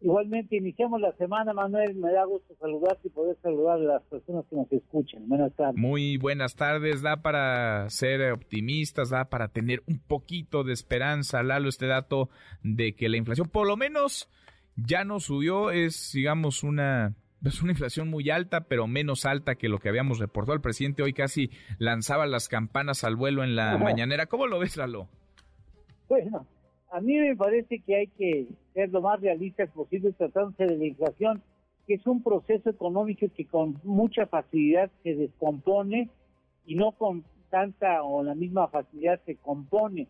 Igualmente, iniciamos la semana, Manuel. Me da gusto saludarte y poder saludar a las personas que nos escuchan. Buenas tardes. Muy buenas tardes. Da para ser optimistas, da para tener un poquito de esperanza, Lalo, este dato de que la inflación, por lo menos, ya no subió. Es, digamos, una es una inflación muy alta, pero menos alta que lo que habíamos reportado. El presidente hoy casi lanzaba las campanas al vuelo en la mañanera. ¿Cómo lo ves, Lalo? Bueno, a mí me parece que hay que ser lo más realistas posible tratándose de la inflación, que es un proceso económico que con mucha facilidad se descompone y no con tanta o la misma facilidad se compone.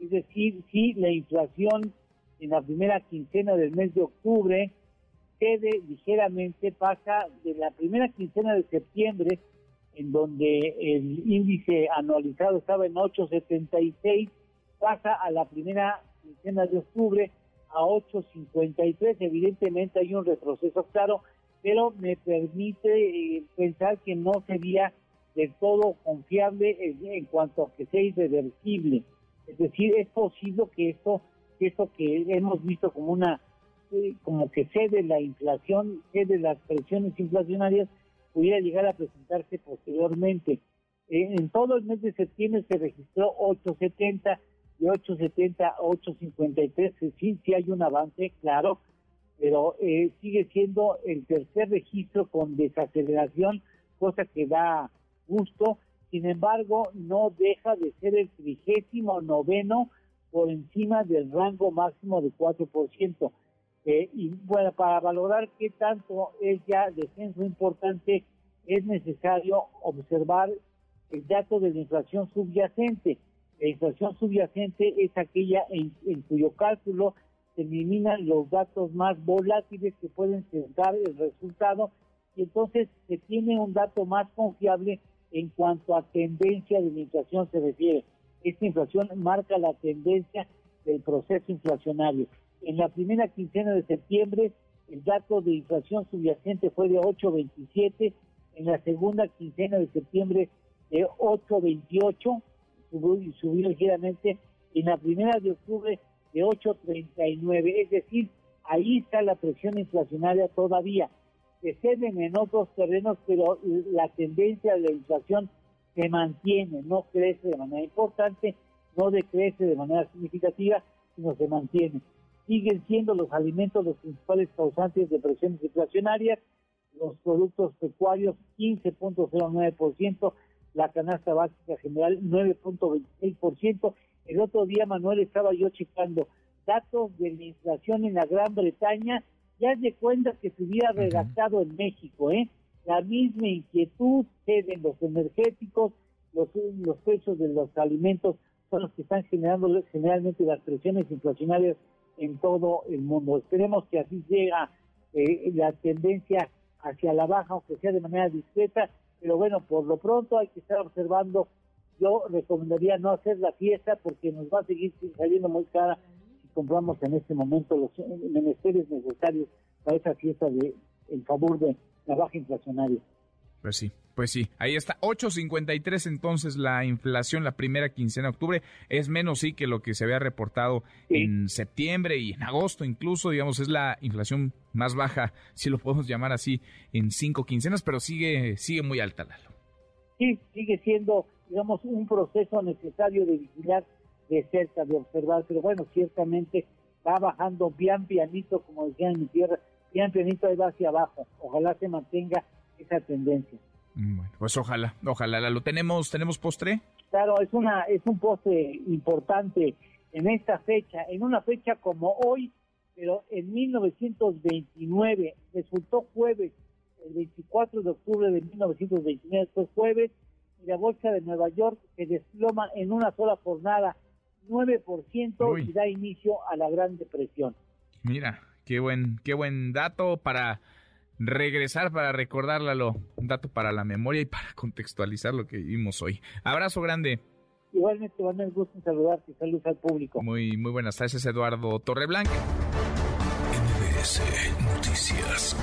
Es decir, si la inflación en la primera quincena del mes de octubre cede ligeramente, pasa de la primera quincena de septiembre, en donde el índice anualizado estaba en 876, pasa a la primera quincena de octubre a 8.53. Evidentemente hay un retroceso claro, pero me permite eh, pensar que no sería del todo confiable en, cuanto a que sea irreversible. Es decir, es posible que esto, que esto que hemos visto como una, eh, como que cede la inflación, cede las presiones inflacionarias, pudiera llegar a presentarse posteriormente. Eh, en todo el mes de septiembre se registró 870 de 870 a 853, sí, sí hay un avance, claro, pero eh, sigue siendo el tercer registro con desaceleración, cosa que da gusto. Sin embargo, no deja de ser el trigésimo noveno por encima del rango máximo de 4%. Eh, y bueno, para valorar qué tanto es ya descenso importante, es necesario observar el dato de la inflación subyacente. La inflación subyacente es aquella en, cuyo cálculo se eliminan los datos más volátiles que pueden dar el resultado y entonces se tiene un dato más confiable en cuanto a tendencia de la inflación se refiere. Esta inflación marca la tendencia del proceso inflacionario. En la primera quincena de septiembre, el dato de inflación subyacente fue de 8.27, en la segunda quincena de septiembre de 8.28, subió, ligeramente en la primera de octubre de 8.39, es decir, ahí está la presión inflacionaria todavía. Se ceden en otros terrenos, pero la tendencia de la inflación se mantiene, no crece de manera importante, no decrece de manera significativa, sino se mantiene. Siguen siendo los alimentos los principales causantes de presiones inflacionarias, los productos pecuarios 15.09%, la canasta básica general 9.26%. El otro día, Manuel, estaba yo checando datos de la inflación en la Gran Bretaña, ya de cuenta que se hubiera redactado en México, ¿eh? La misma inquietud en los energéticos, los, los precios de los alimentos son los que están generando generalmente las presiones inflacionarias en todo el mundo. Esperemos que así llega eh, la tendencia hacia la baja, aunque sea de manera discreta, pero bueno, por lo pronto hay que estar observando. Yo recomendaría no hacer la fiesta porque nos va a seguir saliendo muy cara si compramos en este momento los menesteres necesarios para esa fiesta de en favor de la baja inflacionaria. Pues sí, pues sí, ahí está, 8.53 entonces la inflación la primera quincena de octubre, es menos sí que lo que se había reportado en septiembre y en agosto incluso, digamos, es la inflación más baja, si lo podemos llamar así, en cinco quincenas, pero sigue, sigue muy alta, Lalo. Sí, sigue siendo, digamos, un proceso necesario de vigilar de cerca, de observar, pero bueno, ciertamente va bajando bien pianito, como decía en mi tierra, bien pianito ahí va hacia abajo, ojalá se mantenga esa tendencia. Bueno, pues ojalá, ojalá. ¿Lo tenemos, tenemos postre? Claro, es una, es un postre importante en esta fecha, en una fecha como hoy, pero en 1929 resultó jueves, el 24 de octubre de 1929 fue jueves y la bolsa de Nueva York se desploma en una sola jornada 9% y da inicio a la Gran Depresión. Mira, qué buen, qué buen dato para regresar para recordarlo, un dato para la memoria y para contextualizar lo que vimos hoy. Abrazo grande. Igualmente, Manuel, gusto en saludarte y saludos al público. Muy, muy buenas tardes, Eduardo Torreblanca. MBS Noticias.